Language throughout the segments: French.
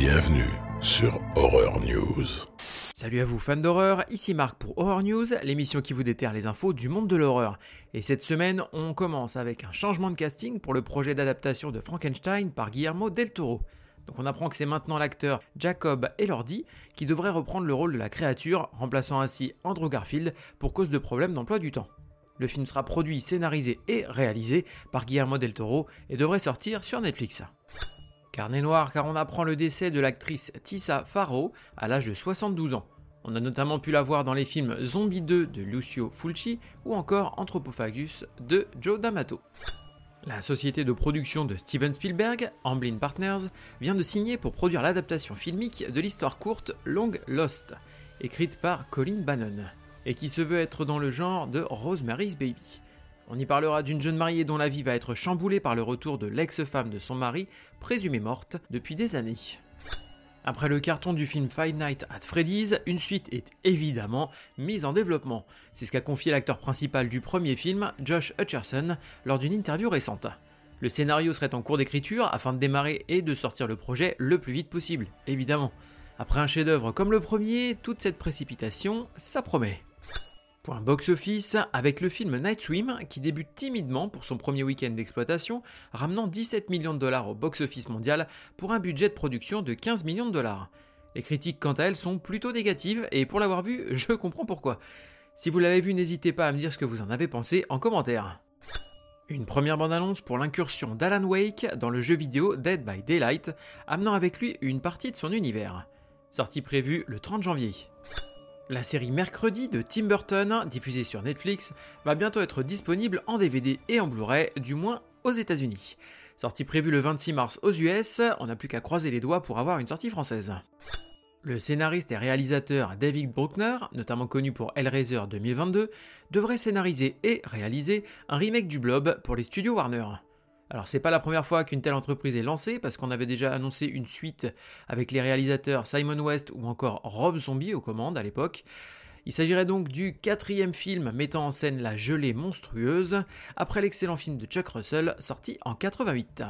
Bienvenue sur Horror News. Salut à vous fans d'horreur, ici Marc pour Horror News, l'émission qui vous déterre les infos du monde de l'horreur. Et cette semaine, on commence avec un changement de casting pour le projet d'adaptation de Frankenstein par Guillermo del Toro. Donc on apprend que c'est maintenant l'acteur Jacob Elordi qui devrait reprendre le rôle de la créature, remplaçant ainsi Andrew Garfield pour cause de problèmes d'emploi du temps. Le film sera produit, scénarisé et réalisé par Guillermo del Toro et devrait sortir sur Netflix. Car on apprend le décès de l'actrice Tissa Farrow à l'âge de 72 ans. On a notamment pu la voir dans les films Zombie 2 de Lucio Fulci ou encore Anthropophagus de Joe D'Amato. La société de production de Steven Spielberg, Amblin Partners, vient de signer pour produire l'adaptation filmique de l'histoire courte Long Lost, écrite par Colin Bannon, et qui se veut être dans le genre de Rosemary's Baby. On y parlera d'une jeune mariée dont la vie va être chamboulée par le retour de l'ex-femme de son mari, présumée morte depuis des années. Après le carton du film Five Nights at Freddy's, une suite est évidemment mise en développement. C'est ce qu'a confié l'acteur principal du premier film, Josh Hutcherson, lors d'une interview récente. Le scénario serait en cours d'écriture afin de démarrer et de sortir le projet le plus vite possible, évidemment. Après un chef-d'œuvre comme le premier, toute cette précipitation, ça promet. Point box-office avec le film Night Swim qui débute timidement pour son premier week-end d'exploitation, ramenant 17 millions de dollars au box-office mondial pour un budget de production de 15 millions de dollars. Les critiques quant à elles sont plutôt négatives et pour l'avoir vu, je comprends pourquoi. Si vous l'avez vu, n'hésitez pas à me dire ce que vous en avez pensé en commentaire. Une première bande-annonce pour l'incursion d'Alan Wake dans le jeu vidéo Dead by Daylight, amenant avec lui une partie de son univers. Sortie prévue le 30 janvier. La série Mercredi de Tim Burton, diffusée sur Netflix, va bientôt être disponible en DVD et en Blu-ray, du moins aux États-Unis. Sortie prévue le 26 mars aux US, on n'a plus qu'à croiser les doigts pour avoir une sortie française. Le scénariste et réalisateur David Bruckner, notamment connu pour Hellraiser 2022, devrait scénariser et réaliser un remake du Blob pour les studios Warner. Alors c'est pas la première fois qu'une telle entreprise est lancée parce qu'on avait déjà annoncé une suite avec les réalisateurs Simon West ou encore Rob Zombie aux commandes à l'époque. Il s'agirait donc du quatrième film mettant en scène la gelée monstrueuse, après l'excellent film de Chuck Russell sorti en 88.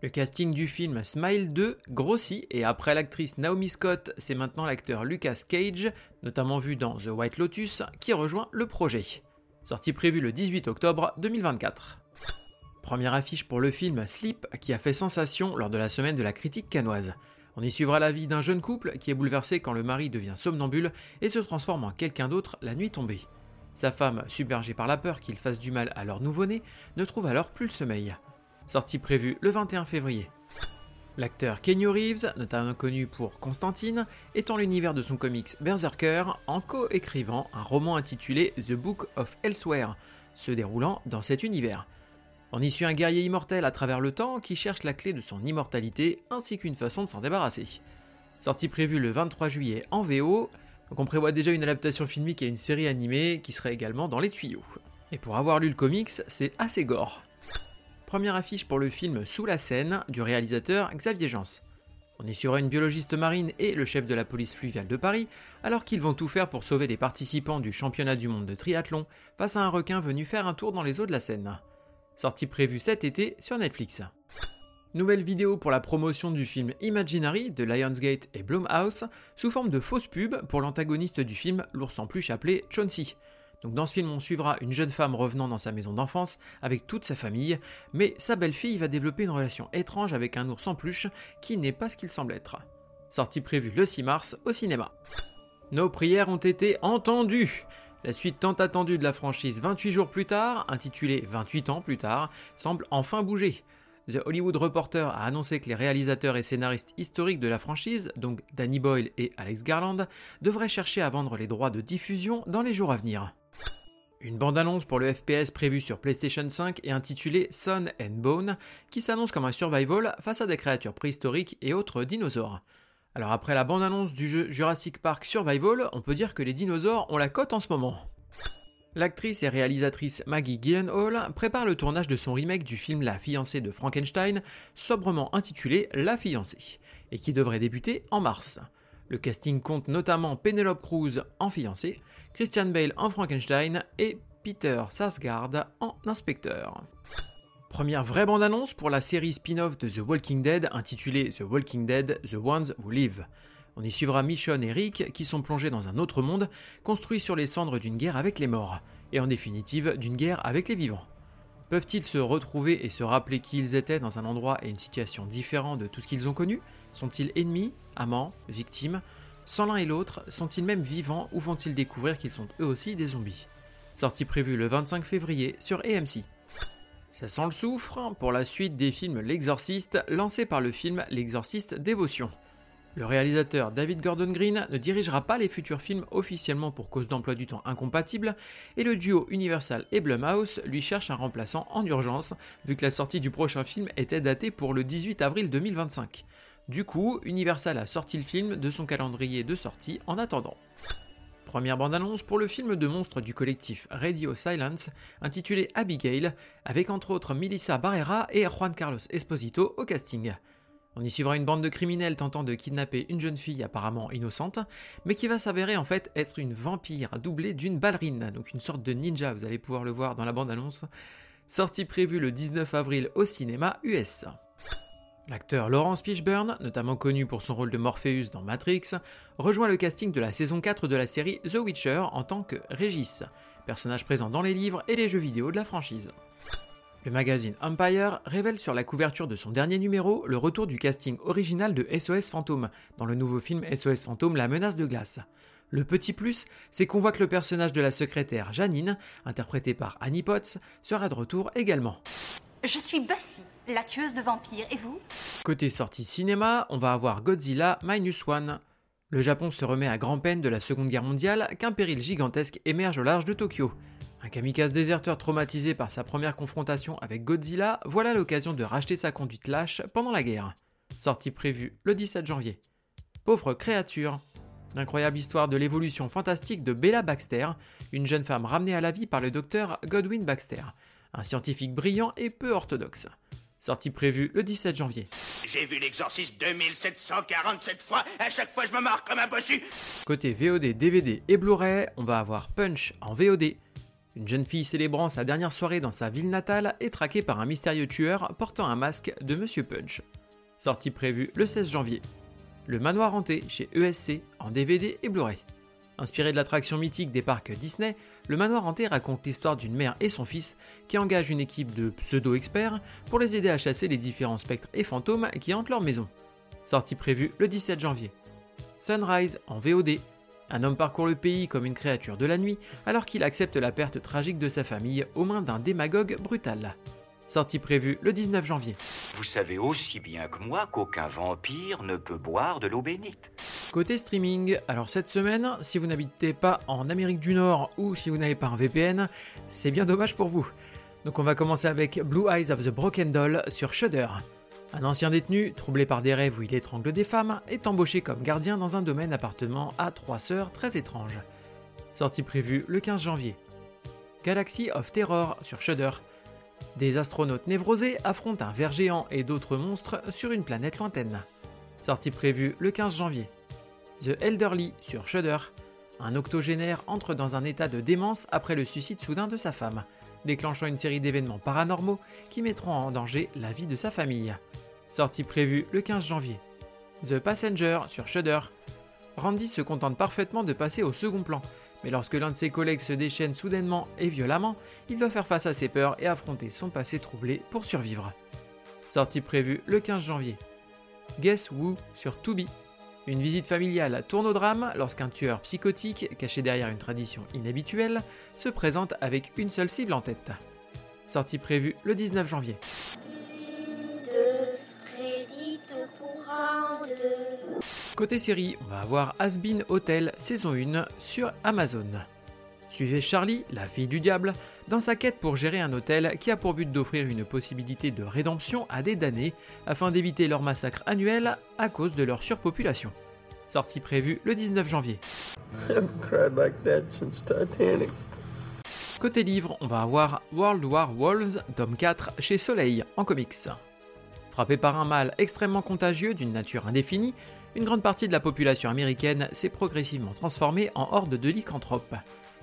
Le casting du film Smile 2 grossit et après l'actrice Naomi Scott, c'est maintenant l'acteur Lucas Cage, notamment vu dans The White Lotus, qui rejoint le projet. Sortie prévue le 18 octobre 2024. Première affiche pour le film Sleep qui a fait sensation lors de la semaine de la critique canoise. On y suivra la vie d'un jeune couple qui est bouleversé quand le mari devient somnambule et se transforme en quelqu'un d'autre la nuit tombée. Sa femme, submergée par la peur qu'il fasse du mal à leur nouveau-né, ne trouve alors plus le sommeil. Sortie prévue le 21 février. L'acteur Kenny Reeves, notamment connu pour Constantine, étend l'univers de son comics Berserker en co-écrivant un roman intitulé The Book of Elsewhere, se déroulant dans cet univers. On y suit un guerrier immortel à travers le temps qui cherche la clé de son immortalité ainsi qu'une façon de s'en débarrasser. Sortie prévue le 23 juillet en VO, donc on prévoit déjà une adaptation filmique et une série animée qui serait également dans les tuyaux. Et pour avoir lu le comics, c'est assez gore. Première affiche pour le film Sous la scène du réalisateur Xavier Jans. On y suivra une biologiste marine et le chef de la police fluviale de Paris, alors qu'ils vont tout faire pour sauver les participants du championnat du monde de triathlon face à un requin venu faire un tour dans les eaux de la Seine sortie prévue cet été sur Netflix. Nouvelle vidéo pour la promotion du film Imaginary de Lionsgate et Blumhouse sous forme de fausse pub pour l'antagoniste du film L'ours en peluche appelé Chauncey. Donc dans ce film, on suivra une jeune femme revenant dans sa maison d'enfance avec toute sa famille, mais sa belle-fille va développer une relation étrange avec un ours en peluche qui n'est pas ce qu'il semble être. Sortie prévue le 6 mars au cinéma. Nos prières ont été entendues. La suite tant attendue de la franchise 28 jours plus tard, intitulée 28 ans plus tard, semble enfin bouger. The Hollywood Reporter a annoncé que les réalisateurs et scénaristes historiques de la franchise, donc Danny Boyle et Alex Garland, devraient chercher à vendre les droits de diffusion dans les jours à venir. Une bande-annonce pour le FPS prévu sur PlayStation 5 est intitulée Sun and Bone, qui s'annonce comme un survival face à des créatures préhistoriques et autres dinosaures. Alors après la bande-annonce du jeu Jurassic Park Survival, on peut dire que les dinosaures ont la cote en ce moment. L'actrice et réalisatrice Maggie Gyllenhaal prépare le tournage de son remake du film La fiancée de Frankenstein, sobrement intitulé La fiancée, et qui devrait débuter en mars. Le casting compte notamment Penelope Cruz en fiancée, Christian Bale en Frankenstein et Peter Sarsgaard en inspecteur. Première vraie bande-annonce pour la série spin-off de The Walking Dead intitulée The Walking Dead The Ones Who Live. On y suivra Michonne et Rick qui sont plongés dans un autre monde, construit sur les cendres d'une guerre avec les morts, et en définitive d'une guerre avec les vivants. Peuvent-ils se retrouver et se rappeler qui ils étaient dans un endroit et une situation différents de tout ce qu'ils ont connu? Sont-ils ennemis, amants, victimes? Sans l'un et l'autre, sont-ils même vivants ou vont-ils découvrir qu'ils sont eux aussi des zombies? Sortie prévue le 25 février sur AMC. Ça sent le soufre pour la suite des films L'Exorciste, lancé par le film L'Exorciste Dévotion. Le réalisateur David Gordon Green ne dirigera pas les futurs films officiellement pour cause d'emploi du temps incompatible, et le duo Universal et Blumhouse lui cherche un remplaçant en urgence, vu que la sortie du prochain film était datée pour le 18 avril 2025. Du coup, Universal a sorti le film de son calendrier de sortie en attendant. Première bande-annonce pour le film de monstres du collectif Radio Silence, intitulé Abigail, avec entre autres Melissa Barrera et Juan Carlos Esposito au casting. On y suivra une bande de criminels tentant de kidnapper une jeune fille apparemment innocente, mais qui va s'avérer en fait être une vampire doublée d'une ballerine, donc une sorte de ninja, vous allez pouvoir le voir dans la bande-annonce. Sortie prévue le 19 avril au cinéma US. L'acteur Laurence Fishburne, notamment connu pour son rôle de Morpheus dans Matrix, rejoint le casting de la saison 4 de la série The Witcher en tant que Régis, personnage présent dans les livres et les jeux vidéo de la franchise. Le magazine Empire révèle sur la couverture de son dernier numéro le retour du casting original de SOS Fantôme, dans le nouveau film SOS Fantôme La menace de glace. Le petit plus, c'est qu'on voit que le personnage de la secrétaire Janine, interprétée par Annie Potts, sera de retour également. Je suis Buffy la tueuse de vampires. Et vous? Côté sortie cinéma, on va avoir Godzilla Minus One. Le Japon se remet à grand-peine de la Seconde Guerre mondiale qu'un péril gigantesque émerge au large de Tokyo. Un kamikaze déserteur traumatisé par sa première confrontation avec Godzilla, voilà l'occasion de racheter sa conduite lâche pendant la guerre. Sortie prévue le 17 janvier. Pauvre créature. L'incroyable histoire de l'évolution fantastique de Bella Baxter, une jeune femme ramenée à la vie par le docteur Godwin Baxter, un scientifique brillant et peu orthodoxe. Sortie prévue le 17 janvier. J'ai vu l'exorciste 2747 fois, à chaque fois je me marre comme un bossu Côté VOD, DVD et Blu-ray, on va avoir Punch en VOD. Une jeune fille célébrant sa dernière soirée dans sa ville natale est traquée par un mystérieux tueur portant un masque de Monsieur Punch. Sortie prévue le 16 janvier. Le manoir hanté chez ESC en DVD et Blu-ray. Inspiré de l'attraction mythique des parcs Disney, le manoir hanté raconte l'histoire d'une mère et son fils qui engagent une équipe de pseudo-experts pour les aider à chasser les différents spectres et fantômes qui hantent leur maison. Sortie prévue le 17 janvier. Sunrise en VOD. Un homme parcourt le pays comme une créature de la nuit alors qu'il accepte la perte tragique de sa famille aux mains d'un démagogue brutal. Sortie prévue le 19 janvier. Vous savez aussi bien que moi qu'aucun vampire ne peut boire de l'eau bénite. Côté streaming, alors cette semaine, si vous n'habitez pas en Amérique du Nord ou si vous n'avez pas un VPN, c'est bien dommage pour vous. Donc on va commencer avec Blue Eyes of the Broken Doll sur Shudder. Un ancien détenu, troublé par des rêves où il étrangle des femmes, est embauché comme gardien dans un domaine appartenant à trois sœurs très étranges. Sortie prévue le 15 janvier. Galaxy of Terror sur Shudder. Des astronautes névrosés affrontent un ver géant et d'autres monstres sur une planète lointaine. Sortie prévue le 15 janvier. The Elderly sur Shudder. Un octogénaire entre dans un état de démence après le suicide soudain de sa femme, déclenchant une série d'événements paranormaux qui mettront en danger la vie de sa famille. Sortie prévue le 15 janvier. The Passenger sur Shudder. Randy se contente parfaitement de passer au second plan, mais lorsque l'un de ses collègues se déchaîne soudainement et violemment, il doit faire face à ses peurs et affronter son passé troublé pour survivre. Sortie prévue le 15 janvier. Guess Who sur Tubi. Une visite familiale tourne au drame lorsqu'un tueur psychotique, caché derrière une tradition inhabituelle, se présente avec une seule cible en tête. Sortie prévue le 19 janvier. Côté série, on va avoir Asbin Hotel saison 1 sur Amazon. Suivez Charlie, la fille du diable, dans sa quête pour gérer un hôtel qui a pour but d'offrir une possibilité de rédemption à des damnés afin d'éviter leur massacre annuel à cause de leur surpopulation. Sortie prévue le 19 janvier. Côté livre, on va avoir World War Wolves, tome 4, chez Soleil, en comics. Frappé par un mal extrêmement contagieux d'une nature indéfinie, une grande partie de la population américaine s'est progressivement transformée en horde de lycanthropes.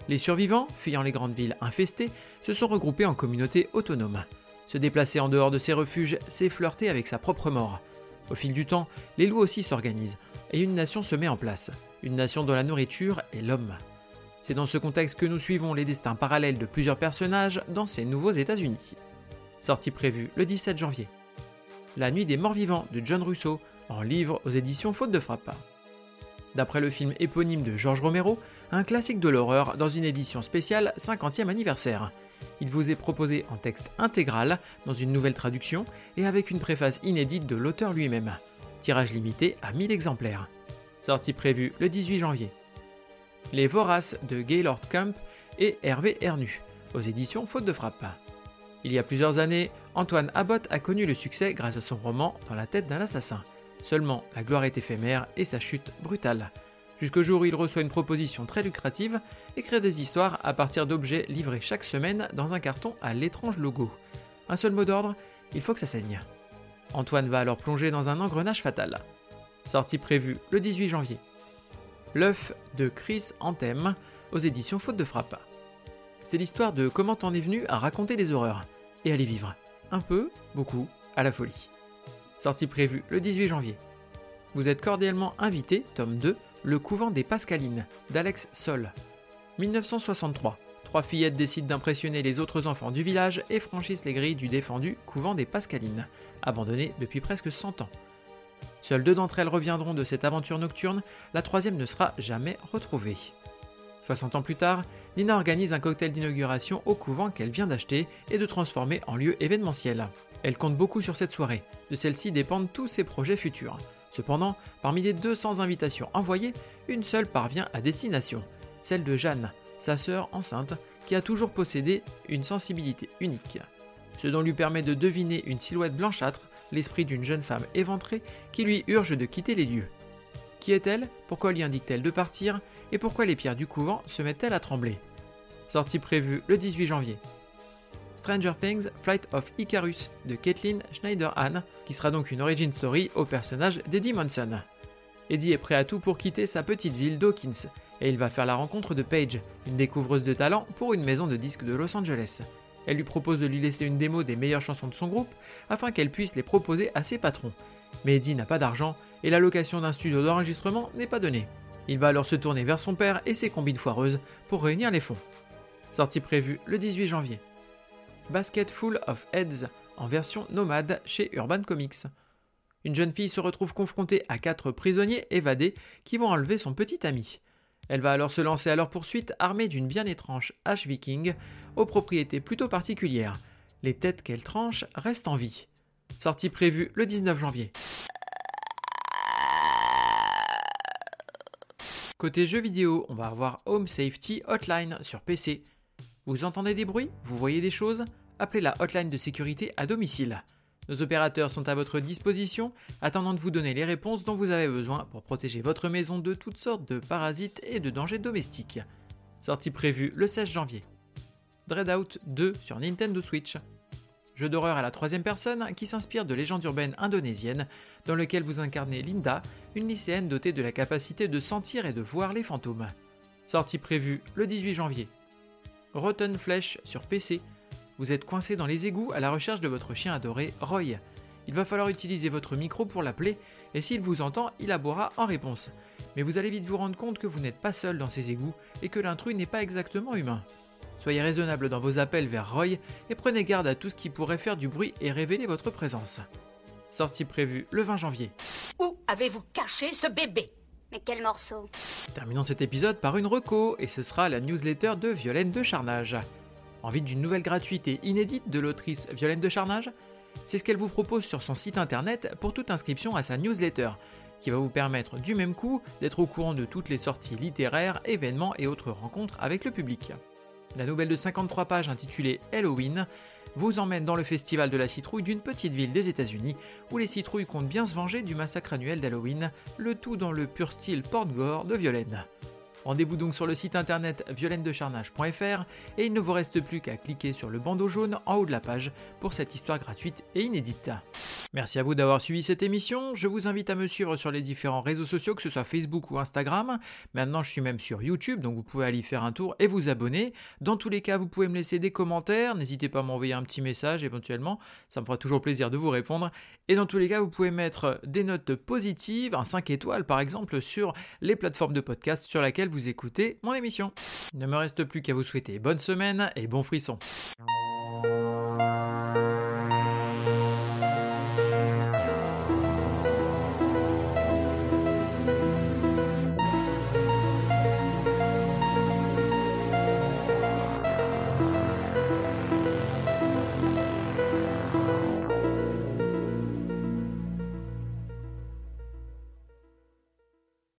Les survivants, fuyant les grandes villes infestées, se sont regroupés en communautés autonomes. Se déplacer en dehors de ses refuges, c'est flirter avec sa propre mort. Au fil du temps, les loups aussi s'organisent, et une nation se met en place, une nation dont la nourriture est l'homme. C'est dans ce contexte que nous suivons les destins parallèles de plusieurs personnages dans ces nouveaux États-Unis. Sortie prévue le 17 janvier. La nuit des morts vivants de John Russo, en livre aux éditions Faute de Frappe. D'après le film éponyme de George Romero, un classique de l'horreur dans une édition spéciale 50e anniversaire. Il vous est proposé en texte intégral, dans une nouvelle traduction et avec une préface inédite de l'auteur lui-même. Tirage limité à 1000 exemplaires. Sortie prévue le 18 janvier. Les Voraces de Gaylord Camp et Hervé Hernu, aux éditions Faute de Frappe. Il y a plusieurs années, Antoine Abbott a connu le succès grâce à son roman Dans la tête d'un assassin. Seulement, la gloire est éphémère et sa chute brutale. Jusqu'au jour où il reçoit une proposition très lucrative et crée des histoires à partir d'objets livrés chaque semaine dans un carton à l'étrange logo. Un seul mot d'ordre, il faut que ça saigne. Antoine va alors plonger dans un engrenage fatal. Sortie prévue le 18 janvier. L'œuf de Chris Anthem aux éditions Faute de Frappe. C'est l'histoire de comment t'en es venu à raconter des horreurs et à les vivre. Un peu, beaucoup, à la folie. Sortie prévue le 18 janvier. Vous êtes cordialement invité, tome 2, Le couvent des Pascalines, d'Alex Sol. 1963. Trois fillettes décident d'impressionner les autres enfants du village et franchissent les grilles du défendu couvent des Pascalines, abandonné depuis presque 100 ans. Seules deux d'entre elles reviendront de cette aventure nocturne, la troisième ne sera jamais retrouvée. 60 ans plus tard, Nina organise un cocktail d'inauguration au couvent qu'elle vient d'acheter et de transformer en lieu événementiel. Elle compte beaucoup sur cette soirée, de celle-ci dépendent tous ses projets futurs. Cependant, parmi les 200 invitations envoyées, une seule parvient à destination, celle de Jeanne, sa sœur enceinte, qui a toujours possédé une sensibilité unique. Ce dont lui permet de deviner une silhouette blanchâtre, l'esprit d'une jeune femme éventrée qui lui urge de quitter les lieux. Qui est-elle? Pourquoi lui indique-t-elle de partir? Et pourquoi les pierres du couvent se mettent-elles à trembler? Sortie prévue le 18 janvier. Stranger Things Flight of Icarus de Caitlin Schneider-Hahn, qui sera donc une origin story au personnage d'Eddie Monson. Eddie est prêt à tout pour quitter sa petite ville d'Hawkins, et il va faire la rencontre de Paige, une découvreuse de talent pour une maison de disques de Los Angeles. Elle lui propose de lui laisser une démo des meilleures chansons de son groupe afin qu'elle puisse les proposer à ses patrons. Mais Eddie n'a pas d'argent et la location d'un studio d'enregistrement n'est pas donnée. Il va alors se tourner vers son père et ses combines foireuses pour réunir les fonds. Sortie prévue le 18 janvier. Basket Full of Heads en version nomade chez Urban Comics. Une jeune fille se retrouve confrontée à quatre prisonniers évadés qui vont enlever son petit ami. Elle va alors se lancer à leur poursuite armée d'une bien étrange hache viking aux propriétés plutôt particulières. Les têtes qu'elle tranche restent en vie. Sortie prévue le 19 janvier. Côté jeux vidéo, on va avoir Home Safety Hotline sur PC. Vous entendez des bruits Vous voyez des choses Appelez la hotline de sécurité à domicile. Nos opérateurs sont à votre disposition, attendant de vous donner les réponses dont vous avez besoin pour protéger votre maison de toutes sortes de parasites et de dangers domestiques. Sortie prévue le 16 janvier. Dreadout 2 sur Nintendo Switch. Jeu d'horreur à la troisième personne qui s'inspire de légendes urbaines indonésiennes, dans lequel vous incarnez Linda, une lycéenne dotée de la capacité de sentir et de voir les fantômes. Sortie prévue le 18 janvier. Rotten Flesh sur PC. Vous êtes coincé dans les égouts à la recherche de votre chien adoré, Roy. Il va falloir utiliser votre micro pour l'appeler, et s'il vous entend, il aboiera en réponse. Mais vous allez vite vous rendre compte que vous n'êtes pas seul dans ces égouts et que l'intrus n'est pas exactement humain. Soyez raisonnable dans vos appels vers Roy et prenez garde à tout ce qui pourrait faire du bruit et révéler votre présence. Sortie prévue le 20 janvier. Où avez-vous caché ce bébé? Mais quel morceau Terminons cet épisode par une reco et ce sera la newsletter de Violaine de Charnage. Envie d'une nouvelle gratuité inédite de l'autrice Violaine de Charnage? C'est ce qu'elle vous propose sur son site internet pour toute inscription à sa newsletter, qui va vous permettre du même coup d'être au courant de toutes les sorties littéraires, événements et autres rencontres avec le public. La nouvelle de 53 pages intitulée Halloween vous emmène dans le festival de la citrouille d'une petite ville des États-Unis où les citrouilles comptent bien se venger du massacre annuel d'Halloween, le tout dans le pur style porte-gore de Violaine. Rendez-vous donc sur le site internet violenedecharnage.fr et il ne vous reste plus qu'à cliquer sur le bandeau jaune en haut de la page pour cette histoire gratuite et inédite. Merci à vous d'avoir suivi cette émission. Je vous invite à me suivre sur les différents réseaux sociaux, que ce soit Facebook ou Instagram. Maintenant, je suis même sur YouTube, donc vous pouvez aller faire un tour et vous abonner. Dans tous les cas, vous pouvez me laisser des commentaires. N'hésitez pas à m'envoyer un petit message éventuellement. Ça me fera toujours plaisir de vous répondre. Et dans tous les cas, vous pouvez mettre des notes positives, un 5 étoiles par exemple, sur les plateformes de podcast sur lesquelles vous écoutez mon émission. Il ne me reste plus qu'à vous souhaiter bonne semaine et bon frisson.